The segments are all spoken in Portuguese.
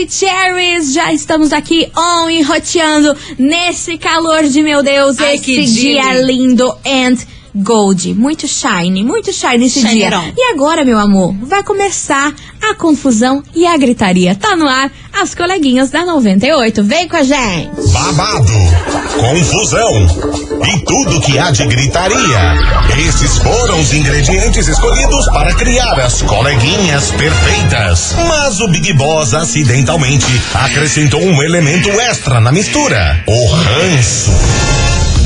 Maravicheries, já estamos aqui on e roteando nesse calor de meu Deus, Ai, esse que dia lindo. and gold, muito shiny, muito shiny esse dia. E agora, meu amor, vai começar a confusão e a gritaria. Tá no ar, as coleguinhas da 98. Vem com a gente. babado, confusão e tudo que há de gritaria. Esses foram os ingredientes escolhidos para criar as coleguinhas perfeitas. Mas o Big Boss acidentalmente acrescentou um elemento extra na mistura: o ranço.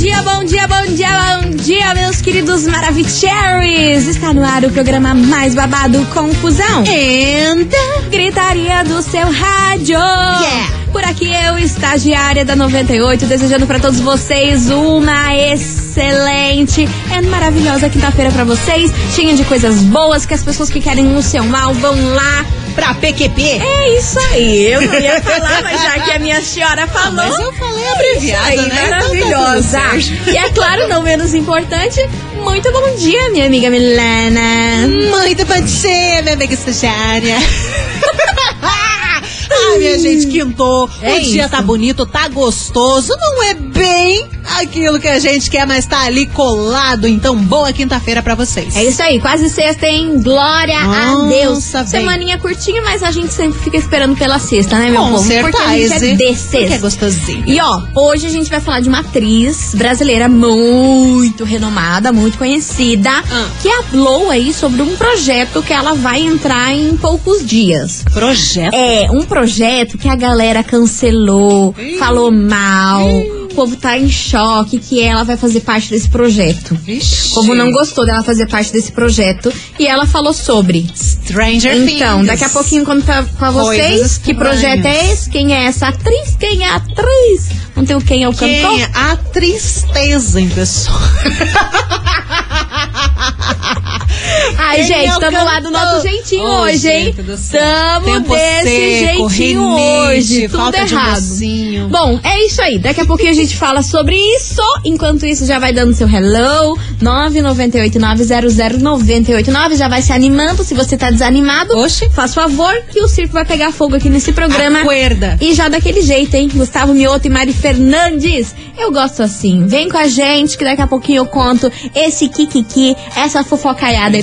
dia, bom dia, bom dia, bom dia, meus queridos Maravicheries! Está no ar o programa mais babado Confusão. And Gritaria do seu rádio. Yeah. Por aqui eu, estagiária da 98, desejando para todos vocês uma excelente e maravilhosa quinta-feira para vocês, cheia de coisas boas que as pessoas que querem o seu mal vão lá. Pra PQP. É isso aí, eu não ia falar, mas já que a minha senhora falou. Mas eu falei abreviado, Aí, né? Então tá maravilhosa. certo. e é claro, não menos importante, muito bom dia, minha amiga Milena. Muito bom dia, minha amiga estagiária. Minha gente, quintou. É o dia isso. tá bonito, tá gostoso. Não é bem aquilo que a gente quer, mas tá ali colado. Então, boa quinta-feira pra vocês. É isso aí, quase sexta, hein? Glória a Nossa, Deus. bem. Semaninha curtinha, mas a gente sempre fica esperando pela sexta, né, meu Com povo? Porque a gente é certeza. de Porque é sexta. gostosinho. E ó, hoje a gente vai falar de uma atriz brasileira muito renomada, muito conhecida, Ah. que falou aí sobre um projeto que ela vai entrar em poucos dias. Projeto. É, um projeto que a galera cancelou, falou mal. O povo tá em choque que ela vai fazer parte desse projeto. Vixe. O povo não gostou dela fazer parte desse projeto e ela falou sobre. Stranger Então, Things. daqui a pouquinho conto pra, pra vocês que projeto é esse, quem é essa atriz, quem é a atriz. Não tem o quem é o Quem cantor. é a tristeza em pessoa. Ai, gente, é o tamo lá do nosso jeitinho Ô, hoje, hein? gente Tempo desse seco, jeitinho rinite, hoje. Tudo errado. Bom, é isso aí. Daqui a pouquinho a gente fala sobre isso. Enquanto isso, já vai dando seu hello. 998900989. Já vai se animando. Se você tá desanimado, Oxe. faz favor que o circo vai pegar fogo aqui nesse programa. Acuerda. E já daquele jeito, hein? Gustavo Mioto e Mari Fernandes. Eu gosto assim. Vem com a gente que daqui a pouquinho eu conto esse kikiki, essa fofocaiada aí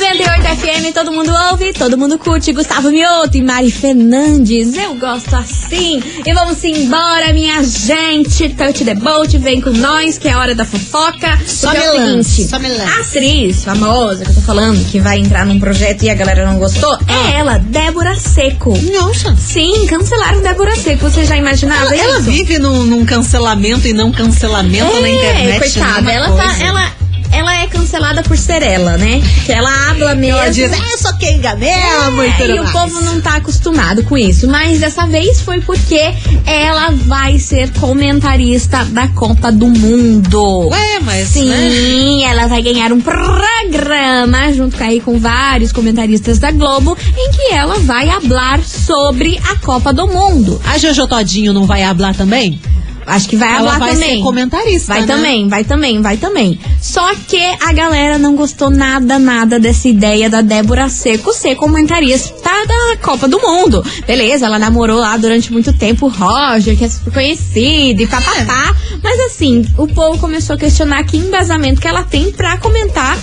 98 FM, todo mundo ouve, todo mundo curte. Gustavo Mioto e Mari Fernandes. Eu gosto assim. E vamos embora, minha gente. Touch the boat, vem com nós, que é hora da fofoca. Só Porque é o seguinte, só a atriz famosa que eu tô falando, que vai entrar num projeto e a galera não gostou, Ah. é ela, Débora Seco. Nossa. Sim, cancelaram Débora Seco. Você já imaginava Ela, ela isso? vive num, num cancelamento e não cancelamento na internet. É, coitada. Ela, tá, coisa. ela, ela é cancelada por ser ela, né? Que ela habla mesmo. Ela diz, é, só mesmo e É, tudo e o povo não tá acostumado com isso. Mas dessa vez foi porque ela vai ser comentarista da Copa do Mundo. Ué, mas, né? Sim, ela vai ganhar um programa junto com, aí, com vários comentaristas da Globo, em que ela vai hablar sobre a Copa do Mundo. A Jojo Todinho não vai hablar também? Acho que vai Ela vai também. ser comentarista, Vai né? também, vai também, vai também. Só que a galera não gostou nada, nada dessa ideia da Débora Seco ser comentarista da Copa do Mundo. Beleza, ela namorou lá durante muito tempo o Roger, que é super conhecido e papapá. Mas assim, o povo começou a questionar que embasamento que ela tem pra comentar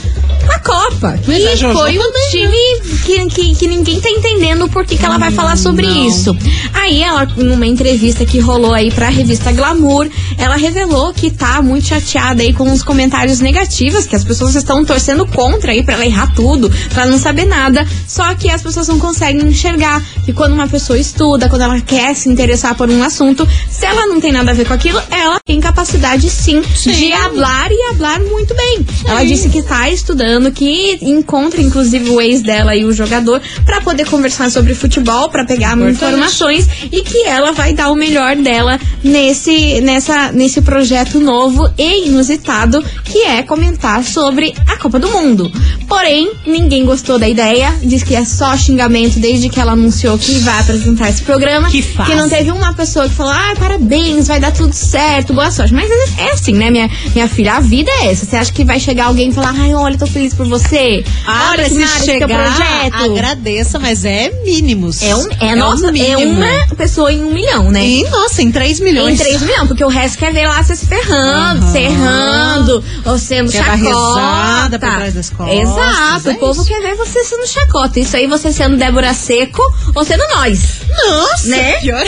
a Copa. Mas a Que Jojo foi um também, time que, que, que ninguém tá entendendo o porquê que ela vai falar sobre não. isso. Aí ela, numa entrevista que rolou aí pra revista Glamour, ela revelou que tá muito chateada aí com os comentários negativos, que as pessoas estão torcendo contra aí pra ela errar tudo, pra não saber nada. Só que as pessoas não conseguem enxergar que quando uma pessoa estuda, quando ela quer se interessar por um assunto, se ela não tem nada a ver com aquilo, ela tem capacidade sim, Sim. de hablar e hablar muito bem. Ela disse que tá estudando que encontra inclusive o ex dela e o jogador pra poder conversar sobre futebol, pra pegar informações e que ela vai dar o melhor dela nesse nessa nesse projeto novo e inusitado que é comentar sobre a Copa do Mundo. Porém, ninguém gostou da ideia, diz que é só xingamento desde que ela anunciou que vai apresentar esse programa, Que fase. não teve uma pessoa que falou: "Ah, parabéns, vai dar tudo certo, boa sorte". Mas é, é assim, né, minha minha filha, a vida é essa. Você acha que vai chegar alguém e falar: "Ai, olha, tô feliz por você". Ah, olha que se chegar, projeto. Agradeça, mas é mínimos. É, um, é, nossa, é mínimo. uma pessoa em um milhão, né? E, nossa, em 3 Em milhões. 3 milhões, porque o resto quer ver lá você se ferrando, Aham. se errando, ou sendo Quer dar chacota. por trás das costas, Exato, é o povo isso. quer ver você sendo chacota. Isso aí você sendo Débora Seco ou sendo nós. Nossa, Né? pior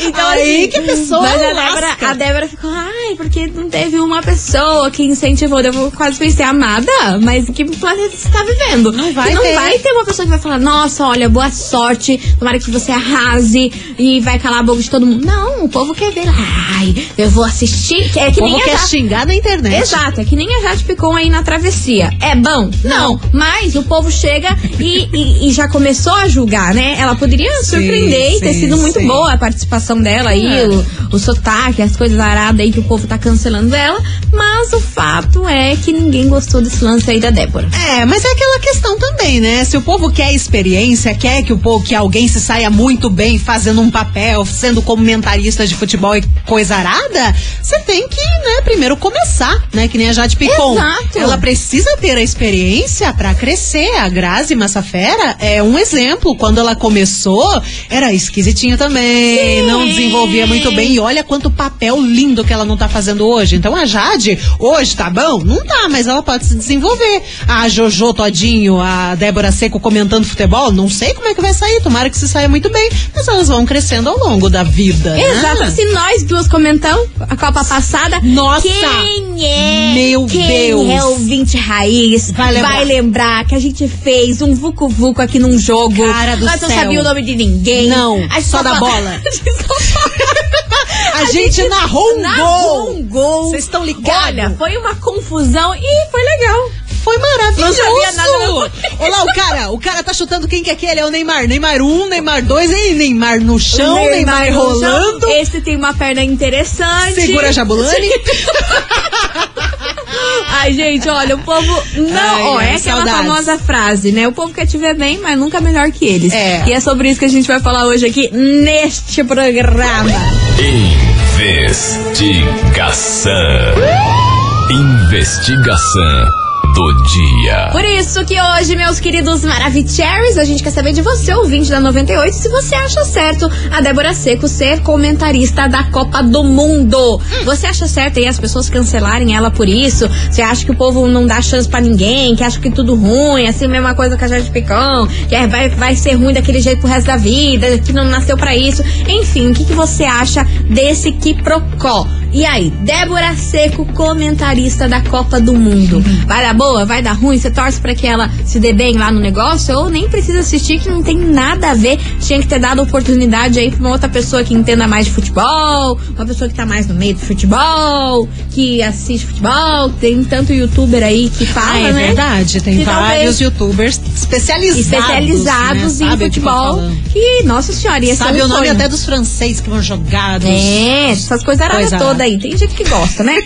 Então, Aí assim, que a pessoa Mas a Débora, a Débora ficou, ai, porque não teve uma pessoa que incentivou. Eu quase pensei, amada, mas que planeta você tá vivendo? Não vai Que não ter. vai ter uma pessoa que vai falar, nossa, olha, boa sorte, tomara que você arrase e vai calar a boca de todo mundo. Não, o povo quer ver, ai, eu vou assistir. É que O nem povo a quer Jade- xingar na internet. Exato, é que nem a Jade Picon aí na travessia. É bom? Não. Mas o povo chega e, e- e já começou a julgar, né? Ela poderia surpreender e ter sim, sido muito sim. boa a participação dela aí, É. o, o sotaque, as coisas aradas aí que o povo tá cancelando ela. Mas o fato é que ninguém gostou desse lance aí da Débora. É, mas é aquela questão também, né? Se o povo quer experiência, quer que o povo, que alguém se saia muito bem fazendo um papel, sendo comentarista de futebol e coisa arada, você tem que, né, primeiro começar, né? Que nem a Jade Picon. Exato. Ela precisa ter a experiência pra crescer. A Grazi Massafera é um exemplo. Quando ela começou, era esquisitinha também, Sim. não desenvolvia muito bem. E olha quanto papel lindo que ela não tá fazendo hoje. Então a Jade, hoje tá bom? Não tá, mas ela pode se desenvolver. A Jojo Todinho, a Débora Seco comentando futebol, não sei como é que vai sair. Tomara que se saia muito bem. Mas elas vão crescendo ao longo da vida. né? Exato. Se nós duas comentamos a Copa passada, Nossa! quem é? Meu quem Deus! é o 20 raiz? Vai lembrar. lembrar que a gente fez um vucu vucu aqui num jogo. Cara do nós não céu. sabia o nome de ninguém. Não, só da bola. A gente A, gente, narrou um narrou gol. um gol. Vocês estão ligados? Olha, foi uma confusão e foi legal. Foi maravilhoso. Não sabia nada. Olha lá o cara, o cara tá chutando quem que é aquele? É o Neymar. Neymar 1, Neymar 2, e Neymar no chão, Neymar, chão. rolando. Esse tem uma perna interessante. Segura a Jabulani. Ai, gente, olha, o povo. Não, Ai, ó, é aquela saudades. famosa frase, né? O povo quer te ver bem, mas nunca melhor que eles. É. E é sobre isso que a gente vai falar hoje aqui neste programa. Investigação. Investigação do dia. Por isso que hoje, meus queridos Maravicheries, a gente quer saber de você, ouvinte da 98, se você acha certo a Débora Seco ser comentarista da Copa do Mundo. Você acha certo aí as pessoas cancelarem ela por isso? Você acha que o povo não dá chance pra ninguém, que acha que tudo ruim, assim, mesma coisa que a Jade Picão, que vai, vai ser ruim daquele jeito pro resto da vida, que não nasceu pra isso. Enfim, o que, que você acha desse quiprocó? E aí, Débora Seco, comentarista da Copa do Mundo. Vai dar boa? Vai dar ruim? Você torce pra que ela se dê bem lá no negócio? Ou nem precisa assistir, que não tem nada a ver. Tinha que ter dado oportunidade aí pra uma outra pessoa que entenda mais de futebol, uma pessoa que tá mais no meio do futebol, que assiste futebol. Tem tanto youtuber aí que fala, Ah, é né? verdade. Tem Que vários talvez- youtubers especializados. Especializados né? em Sabe que futebol. falando. Que, nossa senhora, ia ser Sabe o nome sonho. até dos franceses que vão jogar. dos- É, essas coisas Coisa todas aí. Tem gente que gosta, né?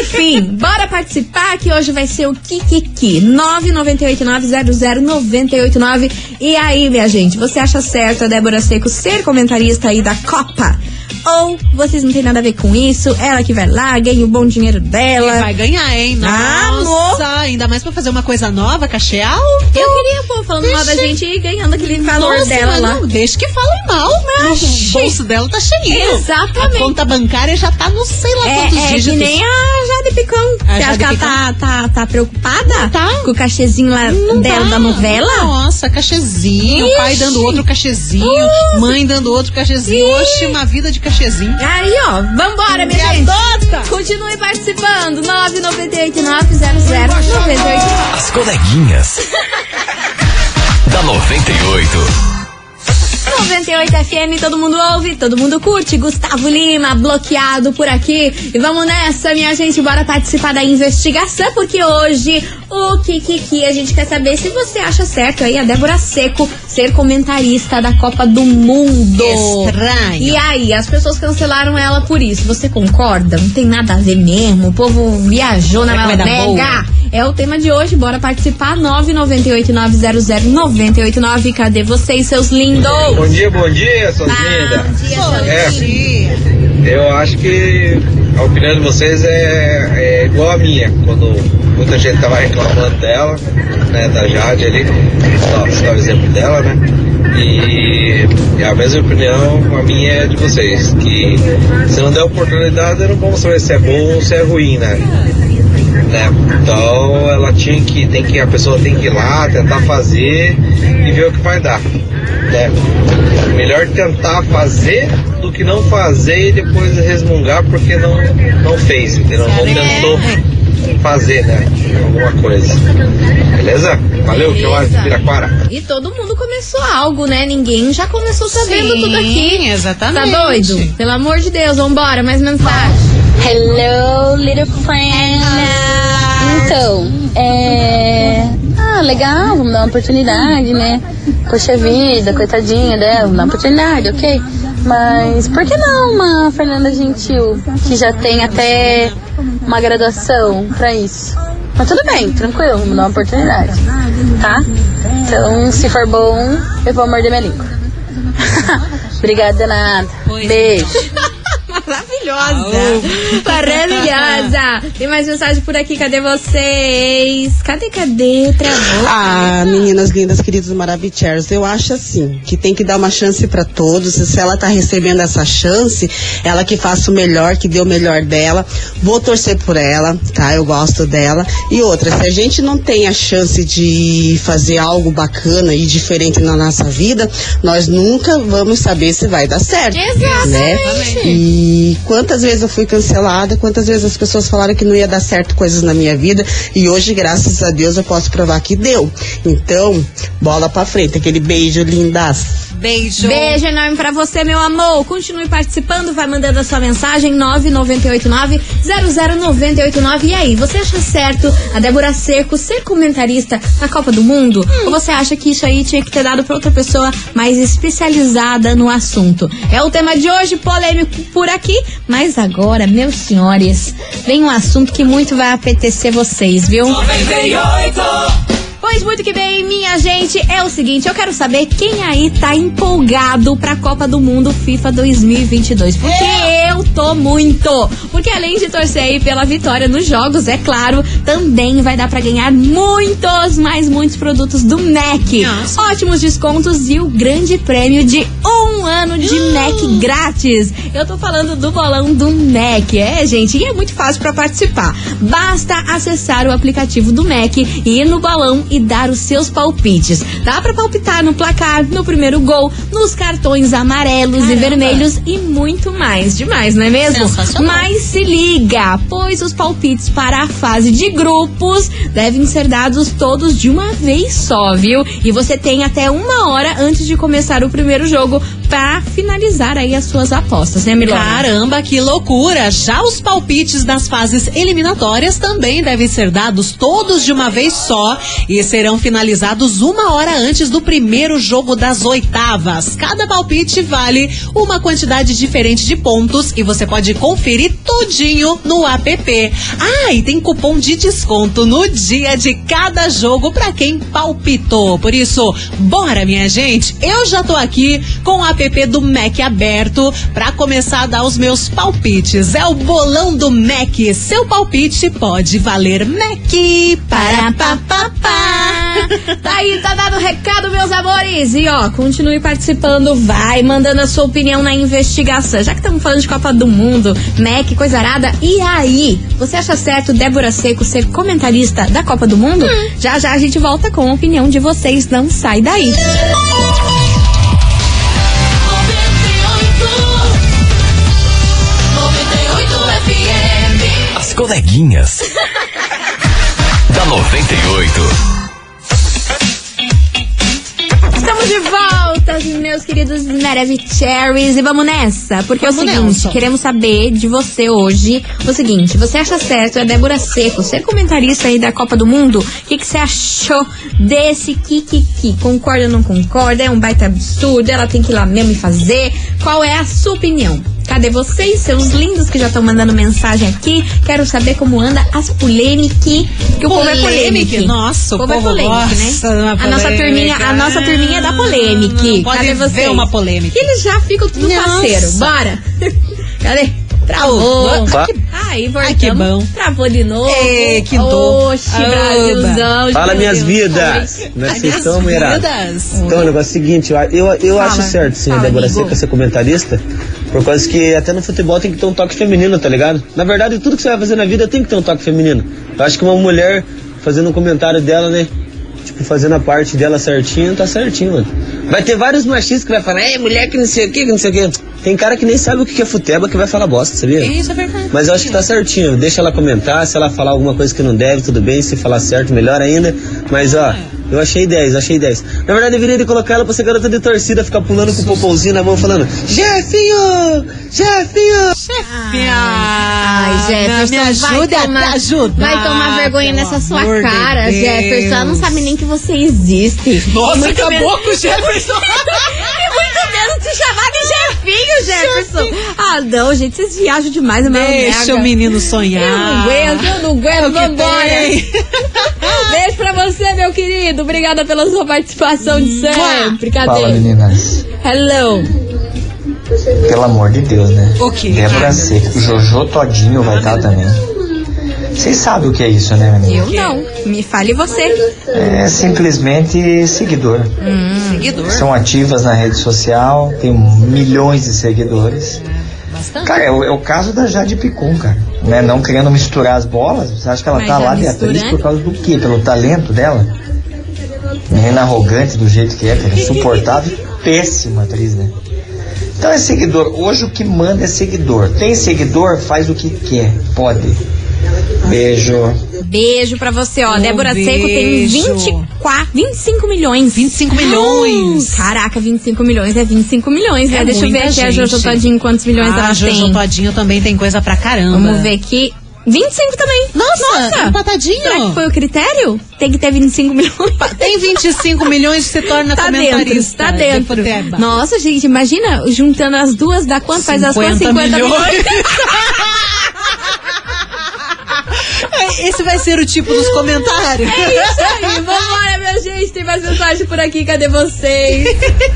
Enfim, bora participar que hoje vai ser o Kikiki. 998900989. E aí, minha gente, você acha certo a Débora Seco ser comentarista aí da Copa? Ou vocês não tem nada a ver com isso? Ela que vai lá, ganha o bom dinheiro dela. Vai ganhar, hein? Ah, Nossa, ainda mais pra fazer uma coisa nova, cachê alto. Eu queria, pô, falando mal da gente e ganhando aquele valor Nossa, dela lá. Não, deixa que falem mal. o bolso dela tá cheinho. Exatamente. A conta bancária já tá no sei lá quantos É, é dígitos. que nem a Jade Picão. A Você acha Jade que ela tá, tá, tá preocupada? Tá. Com o cachezinho lá Não dela dá. da novela? Nossa, cachezinho, Ixi. pai dando outro cachezinho, mãe dando outro cachezinho. Oxe, uma vida de cachezinho. Aí, ó, vambora, minha Me gente. adota! Continue participando. 998 900 98. As coleguinhas. da 98. 98 FM, todo mundo ouve, todo mundo curte. Gustavo Lima, bloqueado por aqui. E vamos nessa, minha gente, bora participar da investigação, porque hoje o Kikiki, a gente quer saber se você acha certo aí a Débora Seco ser comentarista da Copa do Mundo. Estranho. E aí, as pessoas cancelaram ela por isso. Você concorda? Não tem nada a ver mesmo. O povo viajou na Será É o tema de hoje, bora participar. 998-900-989. Cadê vocês, seus lindos? Bom dia, bom dia, suas lindas. Bom dia, Bom seus É. dia. Eu acho que a opinião de vocês é, é igual a minha, quando muita gente tava reclamando dela, né, da Jade ali, só só o exemplo dela, né? E, e a mesma opinião, a minha é de vocês, que se não der oportunidade, não vamos saber se é bom ou se é ruim, né? Né? Então ela tinha que, tem que, a pessoa tem que ir lá, tentar fazer e ver o que vai dar, né? Melhor tentar fazer do que não fazer e depois resmungar porque não, não fez, entendeu? Não tentou fazer, né? Alguma coisa. Beleza? Valeu, que eu acho Beleza. Piraquara. E todo mundo começou algo, né? Ninguém já começou sabendo Sim, tudo aqui. exatamente. Tá doido? Pelo amor de Deus, vambora, mais mensagem. Hello, little friend. Então, é. Ah, legal, vamos dar uma oportunidade, né? Poxa vida, coitadinha dela, vamos dar uma oportunidade, ok? Mas por que não uma Fernanda Gentil, que já tem até uma graduação pra isso? Mas tudo bem, tranquilo, vamos dar uma oportunidade, tá? Então, se for bom, eu vou morder minha língua. Obrigada. Pois Beijo. Maravilhosa! Maravilhosa! Tem mais mensagem por aqui, cadê vocês? Cadê, cadê? Travou? Ah, meninas lindas, queridos maravilhosos, eu acho assim, que tem que dar uma chance pra todos, e se ela tá recebendo essa chance, ela que faça o melhor, que dê o melhor dela, vou torcer por ela, tá, eu gosto dela, e outra, se a gente não tem a chance de fazer algo bacana e diferente na nossa vida, nós nunca vamos saber se vai dar certo, né? E quantas vezes eu fui cancelada, quantas vezes as pessoas falaram que não ia dar certo coisas na minha vida e hoje, graças a Deus, eu posso provar que deu. Então, bola pra frente, aquele beijo lindas. Beijo. Beijo enorme pra você, meu amor. Continue participando, vai mandando a sua mensagem 998900989. E aí, você acha certo a Débora Seco ser comentarista na Copa do Mundo? Ou você acha que isso aí tinha que ter dado pra outra pessoa mais especializada no assunto? É o tema de hoje, polêmico por aqui. Mas agora, meus senhores, vem um assunto que muito vai apetecer vocês, viu? Pois muito que bem, minha gente, é o seguinte, eu quero saber quem aí tá empolgado pra Copa do Mundo FIFA 2022, porque eu tô muito, porque além de torcer aí pela vitória nos jogos, é claro, também vai dar pra ganhar muitos, mais muitos produtos do MAC, Nossa. ótimos descontos e o grande prêmio de um ano de MAC grátis. Eu tô falando do bolão do MAC, é gente, e é muito fácil pra participar. Basta acessar o aplicativo do MAC e ir no bolão e dar os seus palpites. Dá pra palpitar no placar, no primeiro gol, nos cartões amarelos e Caramba. vermelhos e muito mais. Demais, não é mesmo? Mas se liga, pois os palpites para a fase de grupos devem ser dados todos de uma vez só, viu? E você tem até uma hora antes de começar o primeiro jogo pra finalizar aí as suas apostas, né, Milona? Caramba, que loucura! Já os palpites das fases eliminatórias também devem ser dados todos de uma vez só e serão finalizados uma hora antes do primeiro jogo das oitavas. Cada palpite vale uma quantidade diferente de pontos e você pode conferir tudinho no app. Ah, e tem cupom de desconto no dia de cada jogo para quem palpitou. Por isso, bora minha gente! Eu já tô aqui com o app do Mac aberto para começar a dar os meus palpites. É o bolão do Mac. Seu palpite pode valer Mac. Para pa, pa, pa. Tá aí, tá dado o recado, meus amores. E ó, continue participando, vai mandando a sua opinião na investigação. Já que estamos falando de Copa do Mundo, Mac, coisa arada, e aí? Você acha certo Débora Seco ser comentarista da Copa do Mundo? Já já a gente volta com a opinião de vocês, não sai daí. As coleguinhas. da 98. Estamos de volta, meus queridos Maravicheries. E vamos nessa. Porque Vamos é o seguinte, nessa. queremos saber de você hoje o seguinte: você acha certo a Débora Seco ser comentarista aí da Copa do Mundo? O que, que você achou desse Kikiki? Concorda ou não concorda? É um baita absurdo? Ela tem que ir lá mesmo e fazer? Qual é a sua opinião? Cadê vocês, seus lindos que já estão mandando mensagem aqui? Quero saber como anda as polêmicas. Que o povo é polêmico. Nossa, o povo é povo polêmico, gosta de né? A nossa turminha, a nossa turminha é da polêmica. Cadê vocês? uma polêmica. Eles já ficam tudo Nossa. parceiro. Bora. Cadê? Travou. Opa. Aí, voltamos. Ai, que bom. Travou de novo. Ê, que dor. Oba. Brasilzão. Fala, minhas Deus. vidas. É vocês estão, vidas. Então, o negócio é o seguinte, eu, eu, eu acho certo, sim, Fala, Débora amigo. Seca ser comentarista, por causa que até no futebol tem que ter um toque feminino, tá ligado? Na verdade, tudo que você vai fazer na vida tem que ter um toque feminino. Eu acho que uma mulher fazendo um comentário dela, né? Tipo, fazendo a parte dela certinho, tá certinho, mano. Vai ter vários machistas que vai falar, é mulher que não sei o que, que não sei o que. Tem cara que nem sabe o que é futebol que vai falar bosta, sabia? Isso é verdade. Mas eu acho que tá certinho. Deixa ela comentar. Se ela falar alguma coisa que não deve, tudo bem. Se falar certo, melhor ainda. Mas ó, eu achei 10, eu achei 10. Na verdade, deveria de colocar ela pra ser garota de torcida, ficar pulando com o popôzinho na mão, falando: Jefinho! Jefinho! Ai, Jefferson, me ajuda vai tomar, a te ajudar, Vai tomar vergonha pelo nessa sua de cara, Deus. Jefferson. Ela não sabe nem que você existe. Nossa, Muito acabou menos- com o Jefferson. chamar de Jefinho, Jefferson. Ah, não, gente, vocês viajam demais, é uma Deixa o menino sonhar. Eu não aguento, eu não aguento, É vambora. Beijo pra você, meu querido. Obrigada pela sua participação de sempre. Cadê? Fala meninas, Hello. pelo amor de Deus, né? O quê? Débora Seco, Jojo Todinho vai estar também. Vocês sabem o que é isso, né, menina? Eu não. Me fale você. É simplesmente seguidor. Seguidor. São ativas na rede social, tem milhões de seguidores. Bastante. Cara, é o, é o caso da Jade Picon, cara. Né? Não querendo misturar as bolas. Você acha que ela Mas tá lá de atriz por causa do quê? Pelo talento dela? Menina arrogante do jeito que é, cara. Insuportável. Péssima atriz, né? Então é seguidor. Hoje o que manda é seguidor. Tem seguidor, faz o que quer. Pode. Beijo. Beijo pra você, ó. Um Débora Seco tem beijo. 24, 25 milhões. 25 milhões. Ah, caraca, 25 milhões é 25 milhões, né? É Deixa eu ver aqui a. Jojo Todinho quantos milhões ah, ela Jojo tem. Todinho também tem coisa pra caramba. Vamos ver aqui. 25 também. Nossa, Nossa. empatadinho. Será que foi o critério? Tem que ter 25 milhões. Tem 25 milhões você torna Tá dentro, comentarista. tá de dentro. Nossa, gente, imagina juntando as duas, dá quanto? Faz as quantas? 50 milhões. É, Esse vai ser o tipo dos comentários. É isso aí, vambora, minha gente. Tem mais mensagem por aqui, cadê vocês?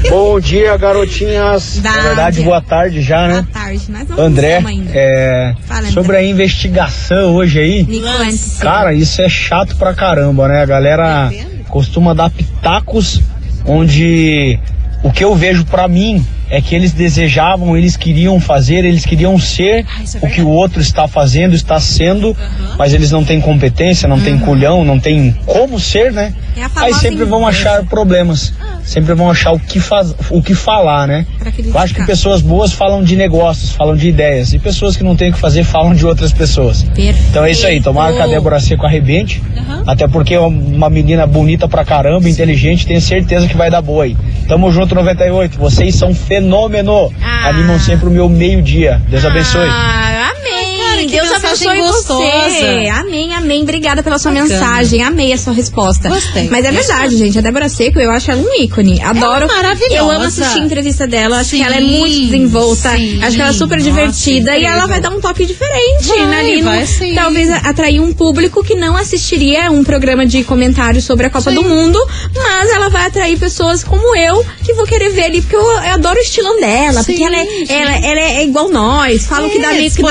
Bom dia, garotinhas. Dá, Na verdade, dia. boa tarde já, Boa né? tarde, nós não André, é, Fala, André. sobre a investigação hoje aí, conte. cara, isso é chato pra caramba, né? A galera costuma dar pitacos onde o que eu vejo pra mim é que eles desejavam, eles queriam fazer, eles queriam ser Ah, é o que o outro está fazendo, está sendo, mas eles não têm competência, não têm culhão, não têm como ser, né? É Aí sempre vão achar problemas, sempre vão achar o que, faz, o que falar, né? Eu acho que pessoas boas falam de negócios, falam de ideias, e pessoas que não têm o que fazer falam de outras pessoas. Perfeito. Então é isso aí, tomara que a Débora Seco arrebente, até porque é uma menina bonita pra caramba, inteligente, tenho certeza que vai dar boa aí. Tamo junto 98, vocês são fenômeno, Ah. animam sempre o meu meio-dia. Deus abençoe. Ah, amém. Cara, que Deus abençoe você. gostosa. Amém, amém. Obrigada pela sua Bacana. mensagem. Amei a sua resposta. Gostei. Mas é verdade, gente. A Débora Seco, eu acho ela um ícone. Adoro. Ela é maravilhosa. Eu amo assistir a entrevista dela. Acho Sim, que ela é muito desenvolta. sim. Acho que ela é super Nossa, divertida. E ela incrível. vai dar um toque diferente, Vai, né? Ali vai sim. Talvez atrair um público que não assistiria um programa de comentários sobre a Copa do Mundo. Mas ela vai atrair pessoas como eu, que vou querer ver ali, porque eu, eu adoro o estilão dela. Sim, porque ela é, sim. ela, ela é igual nós. Fala o que É, dá meio que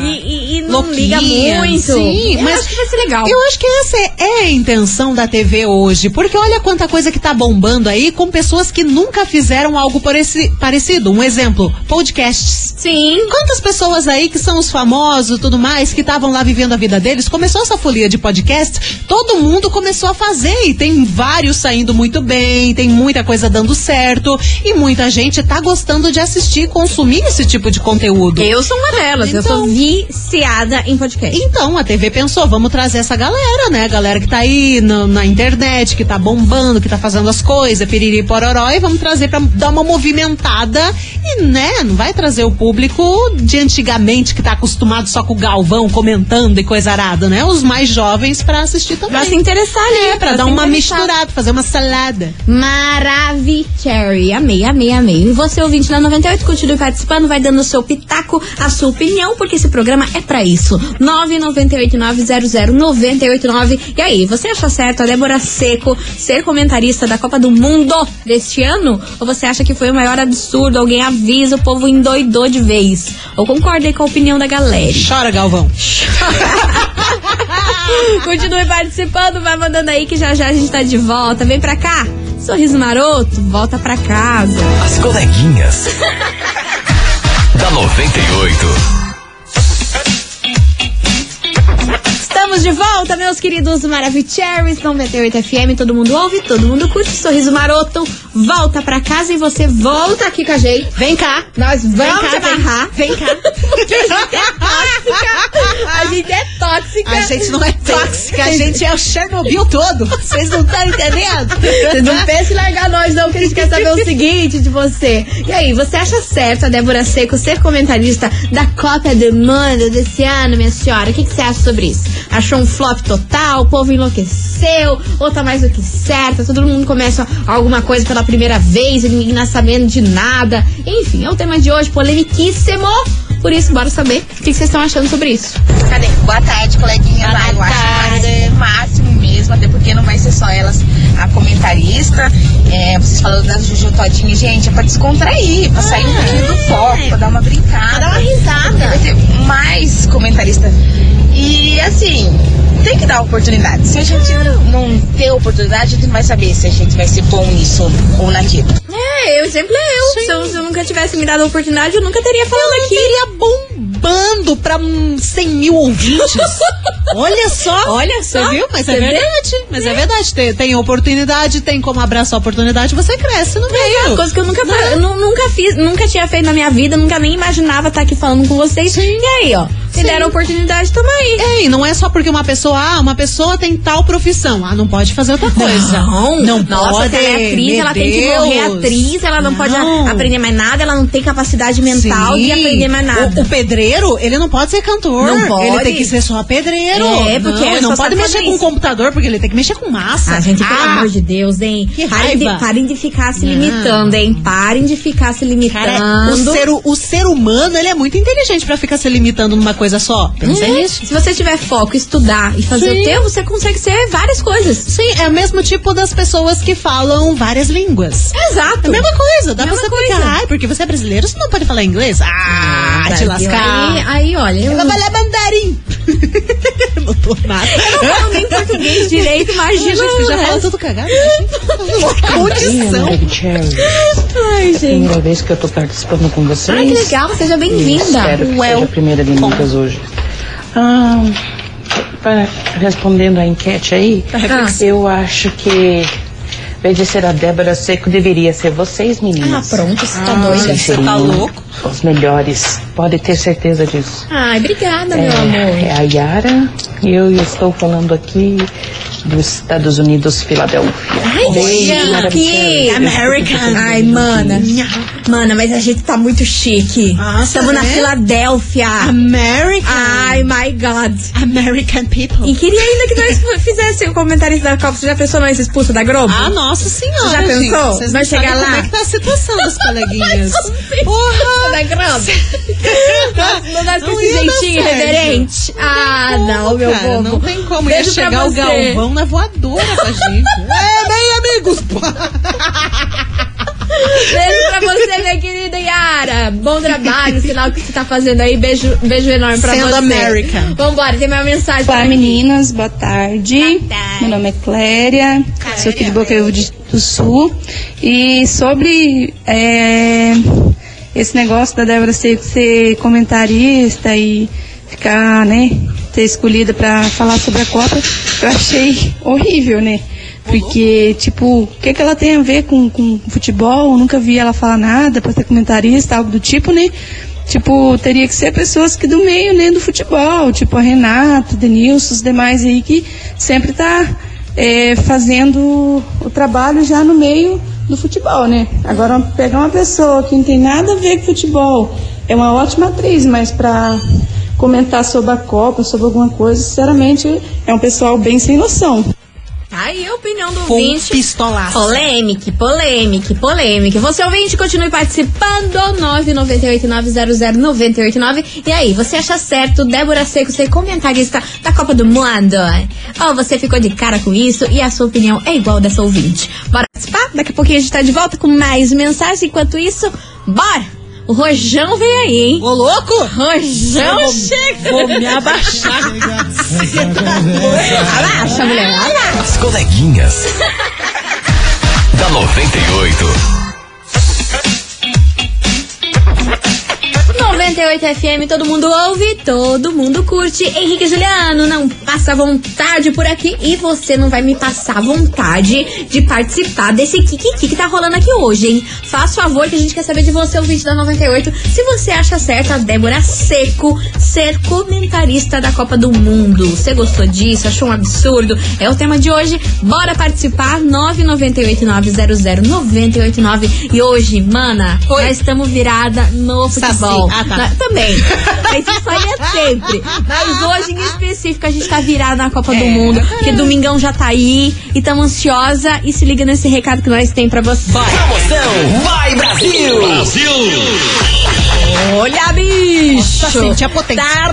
E, e- e não Louquinha, liga muito. sim, Eu mas acho que vai ser legal. Eu acho que essa é, é a intenção da TV hoje, porque olha quanta coisa que tá bombando aí com pessoas que nunca fizeram algo pareci- parecido. Um exemplo, podcasts. Sim. Quantas pessoas aí que são os famosos e tudo mais, que estavam lá vivendo a vida deles, começou essa folia de podcast, todo mundo começou a fazer e tem vários saindo muito bem, tem muita coisa dando certo e muita gente tá gostando de assistir, consumir esse tipo de conteúdo. Eu sou uma delas. Delas. Eu sou viciada em podcast. Então, a TV pensou, vamos trazer essa galera, né? A galera que tá aí no- na internet, que tá bombando, que tá fazendo as coisas, piriri pororó, e vamos trazer pra dar uma movimentada e, né, não vai trazer o público de antigamente que tá acostumado só com o Galvão comentando e coisa arada, né? Os mais jovens pra assistir também. Pra se interessar ali. É, pra se dar uma interessar. misturada, fazer uma salada. Maravicherry. Amei, amei, amei. E você, ouvinte da 98, continue participando, vai dando o seu pitaco, a sua opinião, porque esse programa é pra isso. 998900989. E aí, você acha certo a Débora Seco ser comentarista da Copa do Mundo deste ano? Ou você acha que foi o maior absurdo? Alguém avisa, o povo endoidou de vez? Ou concorda aí com a opinião da galera? Chora, Galvão. Continue participando, vai mandando aí que já já a gente tá de volta. Vem pra cá. Sorriso maroto, volta pra casa. As coleguinhas. da 98. Estamos de volta, meus queridos Maravicheries 98 FM. Todo mundo ouve, todo mundo curte. Sorriso maroto, volta pra casa e você volta aqui com a gente. Vem cá. Nós vamos Vem cá, amarrar. Vem cá. Porque a gente é tóxica. A gente é tóxica. A gente não é tóxica, a gente é o Chernobyl todo. Vocês não estão entendendo? Vocês não pensem em largar nós, não, que a gente quer saber o seguinte de você. E aí, você acha certo a Débora Seco ser comentarista da Copa do Mundo desse ano, minha senhora? O que, que você acha sobre isso? Achou um flop total? O povo enlouqueceu? Ou tá mais do que certo? Todo mundo começa alguma coisa pela primeira vez e ninguém tá sabendo de nada. Enfim, é o tema de hoje, polemiquíssimo. Por isso, bora saber o que, vocês estão achando sobre isso. Cadê? Boa tarde, coleguinha. Boa Ah, eu acho tarde. mais- o até porque não vai ser só elas a comentarista. É, vocês falando da Juju Todinha, gente, é pra descontrair, pra sair um pouquinho do foco, pra dar uma brincada. Pra dar uma risada. Vai ter mais comentarista. E assim, tem que dar oportunidade. Se a gente não ter oportunidade, a gente não vai saber se a gente vai ser bom nisso ou naquilo. É, eu, exemplo é eu. Se, eu. se eu nunca tivesse me dado a oportunidade, eu nunca teria falado aqui. Teria bombando pra hum, 100 mil ouvintes. Olha só. Olha só. Você viu? Mas é verdade. Mas é verdade. Tem, tem oportunidade, tem como abraçar a oportunidade, você cresce no É meio. uma coisa que eu nunca, fa- eu nu- nunca fiz, nunca tinha feito na minha vida, nunca nem imaginava estar aqui falando com vocês. E aí, ó, Sim. deram a oportunidade, toma aí. É, e não é só porque uma pessoa, ah, uma pessoa tem tal profissão, ah, não pode fazer outra coisa. Não, não Nossa, pode. ela é atriz, ela tem que morrer Deus. atriz, ela não, pode Não. a- aprender mais nada, ela não tem capacidade mental de Sim. aprender mais nada. O, o pedreiro, ele não pode ser cantor. Não pode. Ele tem que ser só pedreiro. É, porque não, ele não pode mexer com isso. computador, porque ele tem que mexer com massa. Ah, gente, pelo Ah, amor de Deus, hein? Que parem, de, parem de ficar se limitando, hein? Parem de ficar se limitando. Cara, o ser, o ser humano, ele é muito inteligente pra ficar se limitando numa coisa só. Pensa É, nisso. Se você tiver foco, estudar e fazer Sim. o teu, você consegue ser várias coisas. Sim, é o mesmo tipo das pessoas que falam várias línguas. Exato. É a mesma coisa, dá Mesma pra você coisa. Ai, porque você é brasileiro, você não pode falar inglês? Ah, te Aí, lascar. aí, olha, eu Eu vou falar mandarim. não tô nada. não falo nem português direito, imagina. Gente, que já fala tudo cagado. Condição. Ai, gente. Primeira vez que eu tô participando com vocês. Ai, que legal, seja bem-vinda. Espero que seja a primeira de muitas hoje. Ah, pra- respondendo a enquete aí, Ah. eu acho que, vez de ser a Débora Seco, deveria ser vocês, Ah, meninas. pronto, você tá Vocês doida. seriam Os melhores. Pode ter certeza disso. Ai, obrigada, meu É, amor. é a Yara e eu estou falando aqui dos Estados Unidos, Filadélfia. Ai, Beijo, chique! American. Ai, mana. Mana, mas a gente tá muito chique. Estamos na né? Filadélfia. American. Ai, my God. American people. E queria ainda que nós fizesse o comentarista da Copa. Você já pensou nós expulsa da Globo? Ah, nossa senhora. Já gente. pensou? Vocês Vai chegar como lá? é que tá a situação das coleguinhas. Porra! Porra! da Globo. Não dá esse ia jeitinho certo. reverente. Ah, não, meu Cara, bobo. não tem como. Ia Beijo pra chegar o. Galvão na voadora pra gente. é, bem, amigos. Beijo pra você, minha querida Yara. Bom trabalho, sinal que você tá fazendo aí. Beijo, beijo enorme pra Sendo você. American. Vambora, tem mais mensagem. Olá pra meninas, boa tarde. Meu nome é Cléria, sou aqui de Bocaíba do Sul. E sobre é, esse negócio da Débora Seco ser comentarista e ficar, né, ter escolhida para falar sobre a Copa, eu achei horrível, né? Porque, tipo, o que, que ela tem a ver com, com futebol? Eu nunca vi ela falar nada para ser comentarista, algo do tipo, né? tipo, teria que ser pessoas que do meio, né, do futebol, tipo a Renata, Denilson, os demais aí que sempre tá é, fazendo o trabalho já no meio do futebol, né? Agora pegar uma pessoa que não tem nada a ver com futebol, é uma ótima atriz, mas para comentar sobre a Copa, sobre alguma coisa, sinceramente, é um pessoal bem sem noção. Tá aí a opinião do Com ouvinte. pistolaço. Polêmica, polêmica, polêmica. Você ouvinte, continue participando. 998900989. E aí, você acha certo Débora Seco ser comentarista da Copa do Mundo? Ou você ficou de cara com isso e a sua opinião é igual dessa ouvinte? Bora participar? Daqui a pouquinho a gente tá de volta com mais mensagens. Enquanto isso, bora! O Rojão vem aí, hein? Ô, louco! Rojão Vou- chega! Vou me abaixar. Abaixa, mulher! As coleguinhas. da 98. 98 FM, todo mundo ouve, todo mundo curte. Henrique Juliano, não passa vontade por aqui e você não vai me passar vontade de participar desse kikiki que tá rolando aqui hoje, hein? Faz favor que a gente quer saber de você, ouvinte da 98, se você acha certo a Débora Seco ser comentarista da Copa do Mundo. Você gostou disso? Achou um absurdo? É o tema de hoje. Bora participar, 998-900-989. E hoje, mana, nós estamos virada no futebol. Ah, tá. Nós- também. Mas isso aí é sempre. Mas hoje, em específico, a gente tá virada na Copa do Mundo. Porque domingão já tá aí. E tamo ansiosa. E se liga nesse recado que nós tem pra você. Promoção Vai Brasil! Brasil! Olha, bicho! Nossa, sente a potência. Tá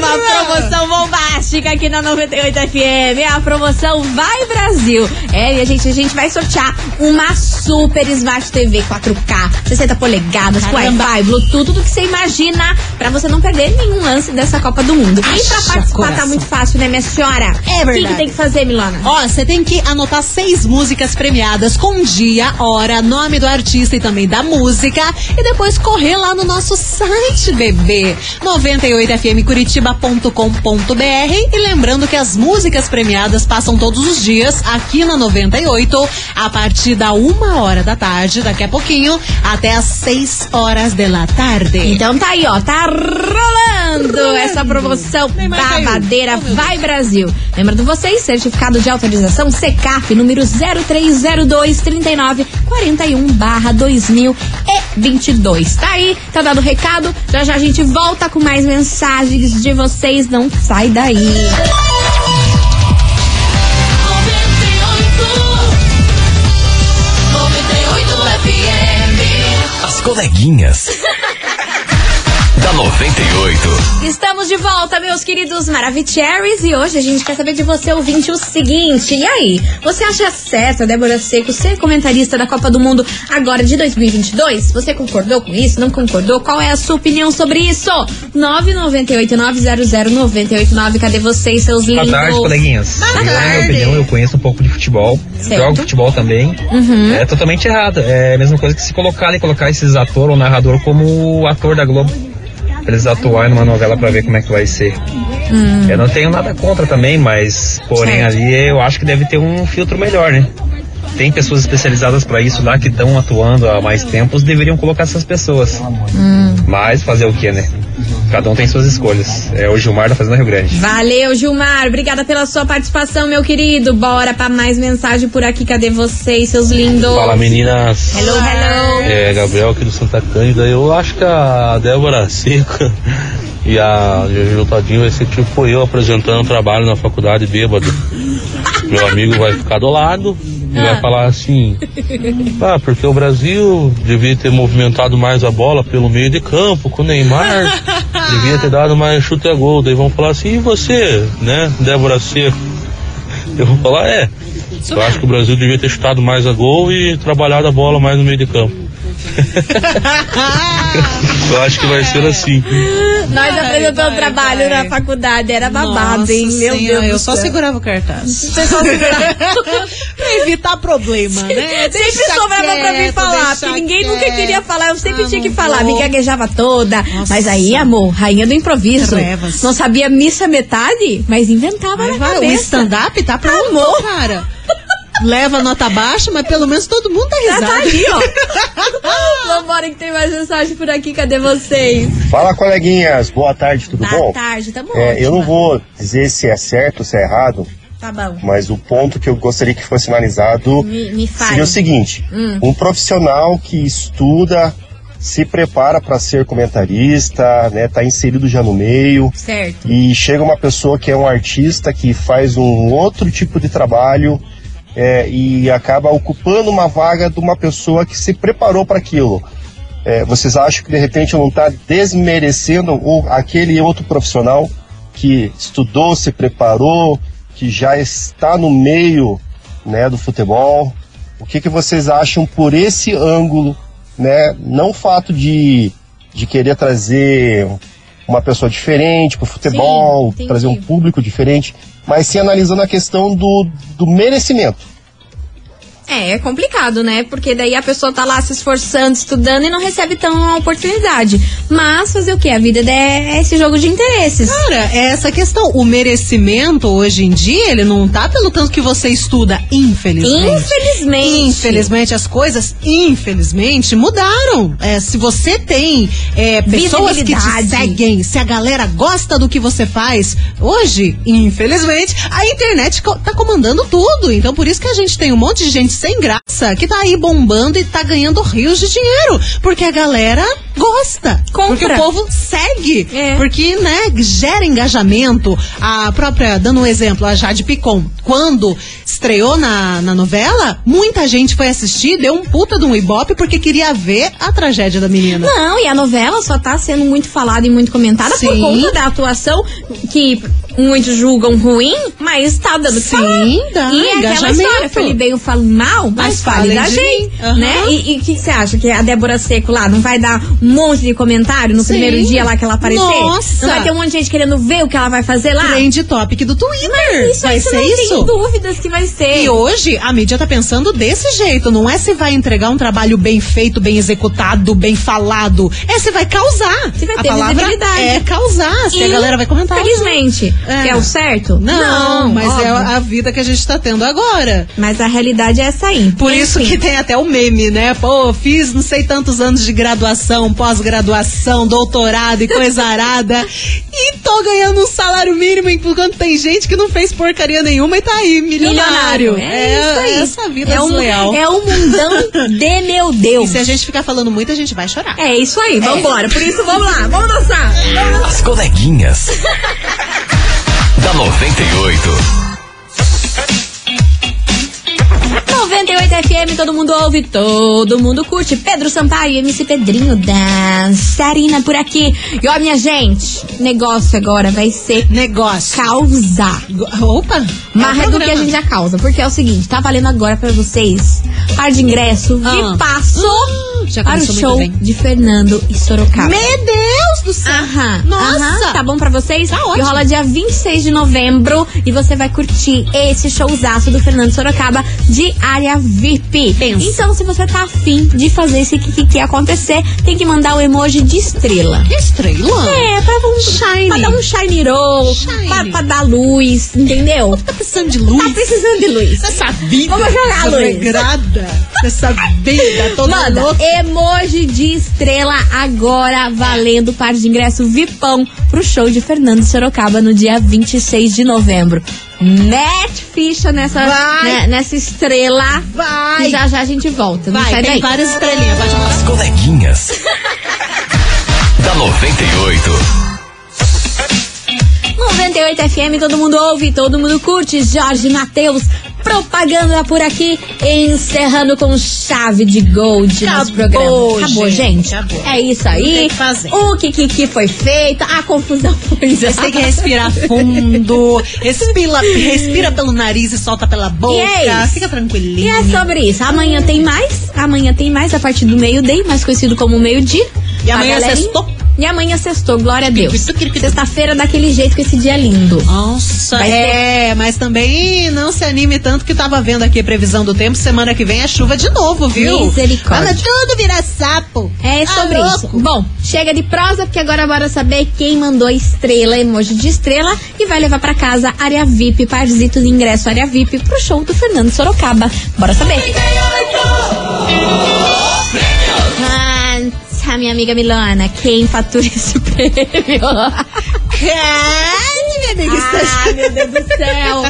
rolando uma promoção bombástica aqui na 98 FM. A promoção Vai Brasil. É, e a gente, a gente vai sortear uma super Smart TV 4K, 60 polegadas, com. Wi-Fi, Bluetooth, tudo que você imagina pra você não perder nenhum lance dessa Copa do Mundo. E pra participar tá muito fácil, né, minha senhora? É O que, verdade. que tem que fazer, Milona? Ó, você tem que anotar seis músicas premiadas com dia, hora, nome do artista e também da música. E depois correr lá no nosso site, bebê. 98fmcuritiba.com.br. E lembrando que as músicas premiadas passam todos os dias aqui na 98, a partir da uma hora da tarde, daqui a pouquinho, até às 6 horas da tarde. Então tá aí, ó, tá rolando essa promoção babadeira Oh, Vai Brasil. Lembrando vocês, certificado de autorização CECAP número 0302 39 41 barra 2022. Tá aí, tá dado o recado. Já já a gente volta com mais mensagens de vocês. Não sai daí. As coleguinhas. Da 98. Estamos de volta, meus queridos Maravicheries, e hoje a gente quer saber de você, ouvinte, o seguinte. E aí, você acha certo a Débora Seco ser comentarista da Copa do Mundo agora de 2022? Você concordou com isso? Não concordou? Qual é a sua opinião sobre isso? 998-900-989. Cadê vocês, seus lindos? Boa tarde, coleguinhas. Boa Eu, na tarde. minha opinião, eu conheço um pouco de futebol. Certo. Jogo futebol também. Uhum. É totalmente errado. É a mesma coisa que se colocar ali, colocar esses ator ou narrador como ator da Globo. Pra eles atuarem numa novela pra ver como é que vai ser. Hum. Eu não tenho nada contra também, mas porém Certo. ali eu acho que deve ter um filtro melhor, né? Tem pessoas especializadas pra isso lá que estão atuando há mais tempos, deveriam colocar essas pessoas. Hum. Mas fazer o que, né? Cada um tem suas escolhas. É o Gilmar da Fazenda Rio Grande. Valeu, Gilmar. Obrigada pela sua participação, meu querido. Bora pra mais mensagem por aqui. Cadê vocês, seus lindos? Fala meninas. Hello, hello. É, Gabriel aqui do Santa Cândida. Eu acho que a Débora Seca e a Jojo Todinho vai ser tipo eu apresentando um trabalho na faculdade bêbado. Meu amigo vai ficar do lado e vai falar assim: Ah, porque o Brasil devia ter movimentado mais a bola pelo meio de campo com o Neymar. Devia ter dado mais chute a gol. Daí vão falar assim: e você, né, Débora Seco? Eu vou falar: é. Eu acho que o Brasil devia ter chutado mais a gol e trabalhado a bola mais no meio de campo. Eu acho que vai ser assim. Nós apresentamos trabalho na faculdade, era babado, Nossa hein? Meu Senhora, Deus eu só segurava o cartaz. Você só segurava. pra evitar problema, né? Sempre Deixa sobrava pra mim quieto, falar, porque ninguém nunca quieto. queria falar, eu sempre Ah, tinha que falar, vou. me gaguejava toda. Nossa. Mas aí, amor, rainha do improviso. Trevas. Não sabia missa metade, mas inventava na Vai, o stand-up tá pronto, Amor. cara. leva nota baixa, mas pelo menos todo mundo tá Já risado. tá aí, ó. Vambora que tem mais mensagem por aqui. Cadê vocês? Fala, coleguinhas. Boa tarde, tudo Boa bom? tarde, tá bom. É, eu não vou dizer se é certo ou se é errado, Tá bom. mas o ponto que eu gostaria que fosse analisado Me, me seria o seguinte: Hum. um profissional que estuda, se prepara para ser comentarista, né, tá inserido já no meio, Certo. e chega uma pessoa que é um artista que faz um outro tipo de trabalho é, e acaba ocupando uma vaga de uma pessoa que se preparou para aquilo. É, vocês acham que de repente não está desmerecendo o, aquele outro profissional que estudou, se preparou, que já está no meio né, do futebol? O que, que vocês acham por esse ângulo? Né? Não o fato de, de querer trazer uma pessoa diferente para o futebol, entendi. trazer um público diferente, mas sim analisando a questão do, do merecimento. É, é complicado, né? Porque daí a pessoa tá lá se esforçando, estudando e não recebe tão oportunidade. Mas fazer o quê? A vida é esse jogo de interesses. Cara, é essa questão. O merecimento, hoje em dia, ele não tá pelo tanto que você estuda, infelizmente. Infelizmente. Infelizmente, as coisas, infelizmente, mudaram. É, se você tem é, pessoas que te seguem, se a galera gosta do que você faz, hoje, infelizmente, a internet tá comandando tudo. Então, por isso que a gente tem um monte de gente sem graça que tá aí bombando e tá ganhando rios de dinheiro. Porque a galera gosta. Compra. Porque o povo segue. É. Porque, né, gera engajamento. A própria, dando um exemplo, a Jade Picon, quando estreou na, na novela, muita gente foi assistir, deu um puta de um ibope porque queria ver a tragédia da menina. Não, e a novela só tá sendo muito falada e muito comentada por Sim. conta da atuação que muitos julgam ruim, mas tá dando o que Sim, falar. dá, E é aquela história, fale bem ou fale mal, mas, Mas fale da gente. Aham. né? E o que você acha? Que a Débora Seco lá não vai dar um monte de comentário no Sim. primeiro dia lá que ela aparecer? Nossa. Não vai ter um monte de gente querendo ver o que ela vai fazer lá? Trend topic do Twitter. Mas isso, vai isso ser não isso. tenho dúvidas que vai ser. E hoje a mídia tá pensando desse jeito. Não é se vai entregar um trabalho bem feito, bem executado, bem falado. É se vai causar. Se vai a ter palavra é causar. Se a galera vai comentar. Felizmente. É. É o certo? Não, mas óbvio. é a vida que a gente tá tendo agora. Mas a realidade é essa aí. Por isso Enfim. que tem até o meme, né? Pô, fiz não sei tantos anos de graduação, pós-graduação, doutorado e coisa arada. E tô ganhando um salário mínimo, enquanto tem gente que não fez porcaria nenhuma e tá aí, milionário. É, isso aí. essa vida é um, desleal. é um mundão de meu Deus. E se a gente ficar falando muito, a gente vai chorar. É isso aí, vambora. Por isso, vamos lá, vamos dançar. As coleguinhas. da 98. 98 FM, todo mundo ouve, todo mundo curte. Pedro Sampaio, MC Pedrinho, dançarina por aqui. E ó, minha gente, negócio agora vai ser negócio. Causar. Opa! Mais é do que a gente já causa. Porque é o seguinte, tá valendo agora pra vocês par de ingresso Ah. passo já para o show de Fernando e Sorocaba. Meu Deus do céu! Aham, Nossa! aham, tá bom pra vocês? Tá E ótimo. rola dia 26 de novembro e você vai curtir esse showzaço do Fernando Sorocaba de área VIP. Pensa. Então, se você tá afim de fazer esse que acontecer, tem que mandar o emoji de estrela. Estrela? É, pra, um, Shine. pra dar um shiny roll, Shine. pra, pra dar luz, entendeu? Tá precisando de luz? Tá precisando de luz. Essa vida Vamos jogar a luz. regrada, essa vida toda Manda louca. emoji de estrela agora, valendo par de ingresso VIPão pro show de Fernando Sorocaba no dia 26 de novembro. Mete ficha nessa, né, nessa estrela. Vai. E já já a gente volta. Não Vai, sai tem daí. várias estrelinhas, pode. As coleguinhas. da 98. 98 FM, todo mundo ouve, todo mundo curte. Jorge Matheus, propaganda por aqui, encerrando com chave de gold nosso Acabou, programa. Acabou, gente, gente. acabou. É isso aí. o que. O que, que, que foi feito, a confusão foi Você tem que respirar fundo, respira, respira pelo nariz e solta pela boca. E é. Fica E tranquilinho. é sobre isso. Amanhã tem mais. Amanhã tem mais a partir do meio-dia, mais conhecido como meio-dia. E amanhã galerinha- sextou? E amanhã sextou, glória a Deus. Sexta-feira daquele jeito que esse dia é lindo. Nossa, Vai é, mas também não se anime tanto que tava vendo aqui a previsão do tempo. Semana que vem é chuva de novo, viu? Misericórdia. Manda tudo virar sapo. É Tá sobre louco. isso. Bom, chega de prosa, porque agora bora saber quem mandou a estrela, emoji de estrela, e vai levar pra casa área VIP, parzito de ingresso área VIP pro show do Fernando Sorocaba. Bora saber. Ah, minha amiga Milana, quem fatura esse prêmio? minha amiga, Ah, meu Deus do céu.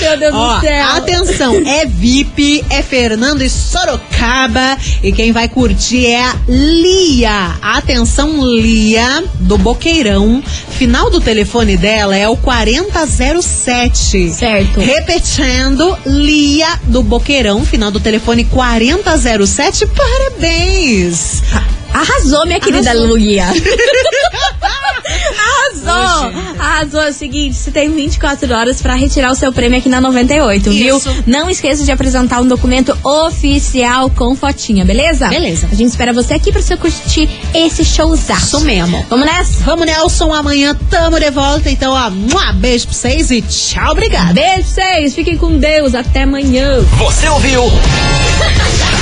Meu Deus Ó, do céu. atenção, é VIP, é Fernando e Sorocaba e quem vai curtir é a Lia. Atenção, Lia, do Boqueirão. Final do telefone dela é o 4007. Certo. Repetindo, Lia do Boqueirão, final do telefone 4007. Parabéns. Arrasou, minha querida Arrasou. Luia. Arrasou! Arrasou. É o seguinte, você tem 24 horas pra retirar o seu prêmio aqui na 98, viu? Isso. Não esqueça de apresentar um documento oficial com fotinha, beleza? Beleza. A gente espera você aqui pra você curtir esse showzaço. Isso mesmo. Vamos nessa? Vamos, Nelson. Amanhã tamo de volta. Então, ó, mua, beijo pra vocês e tchau, obrigada. Beijo pra vocês, fiquem com Deus, até amanhã. Você ouviu?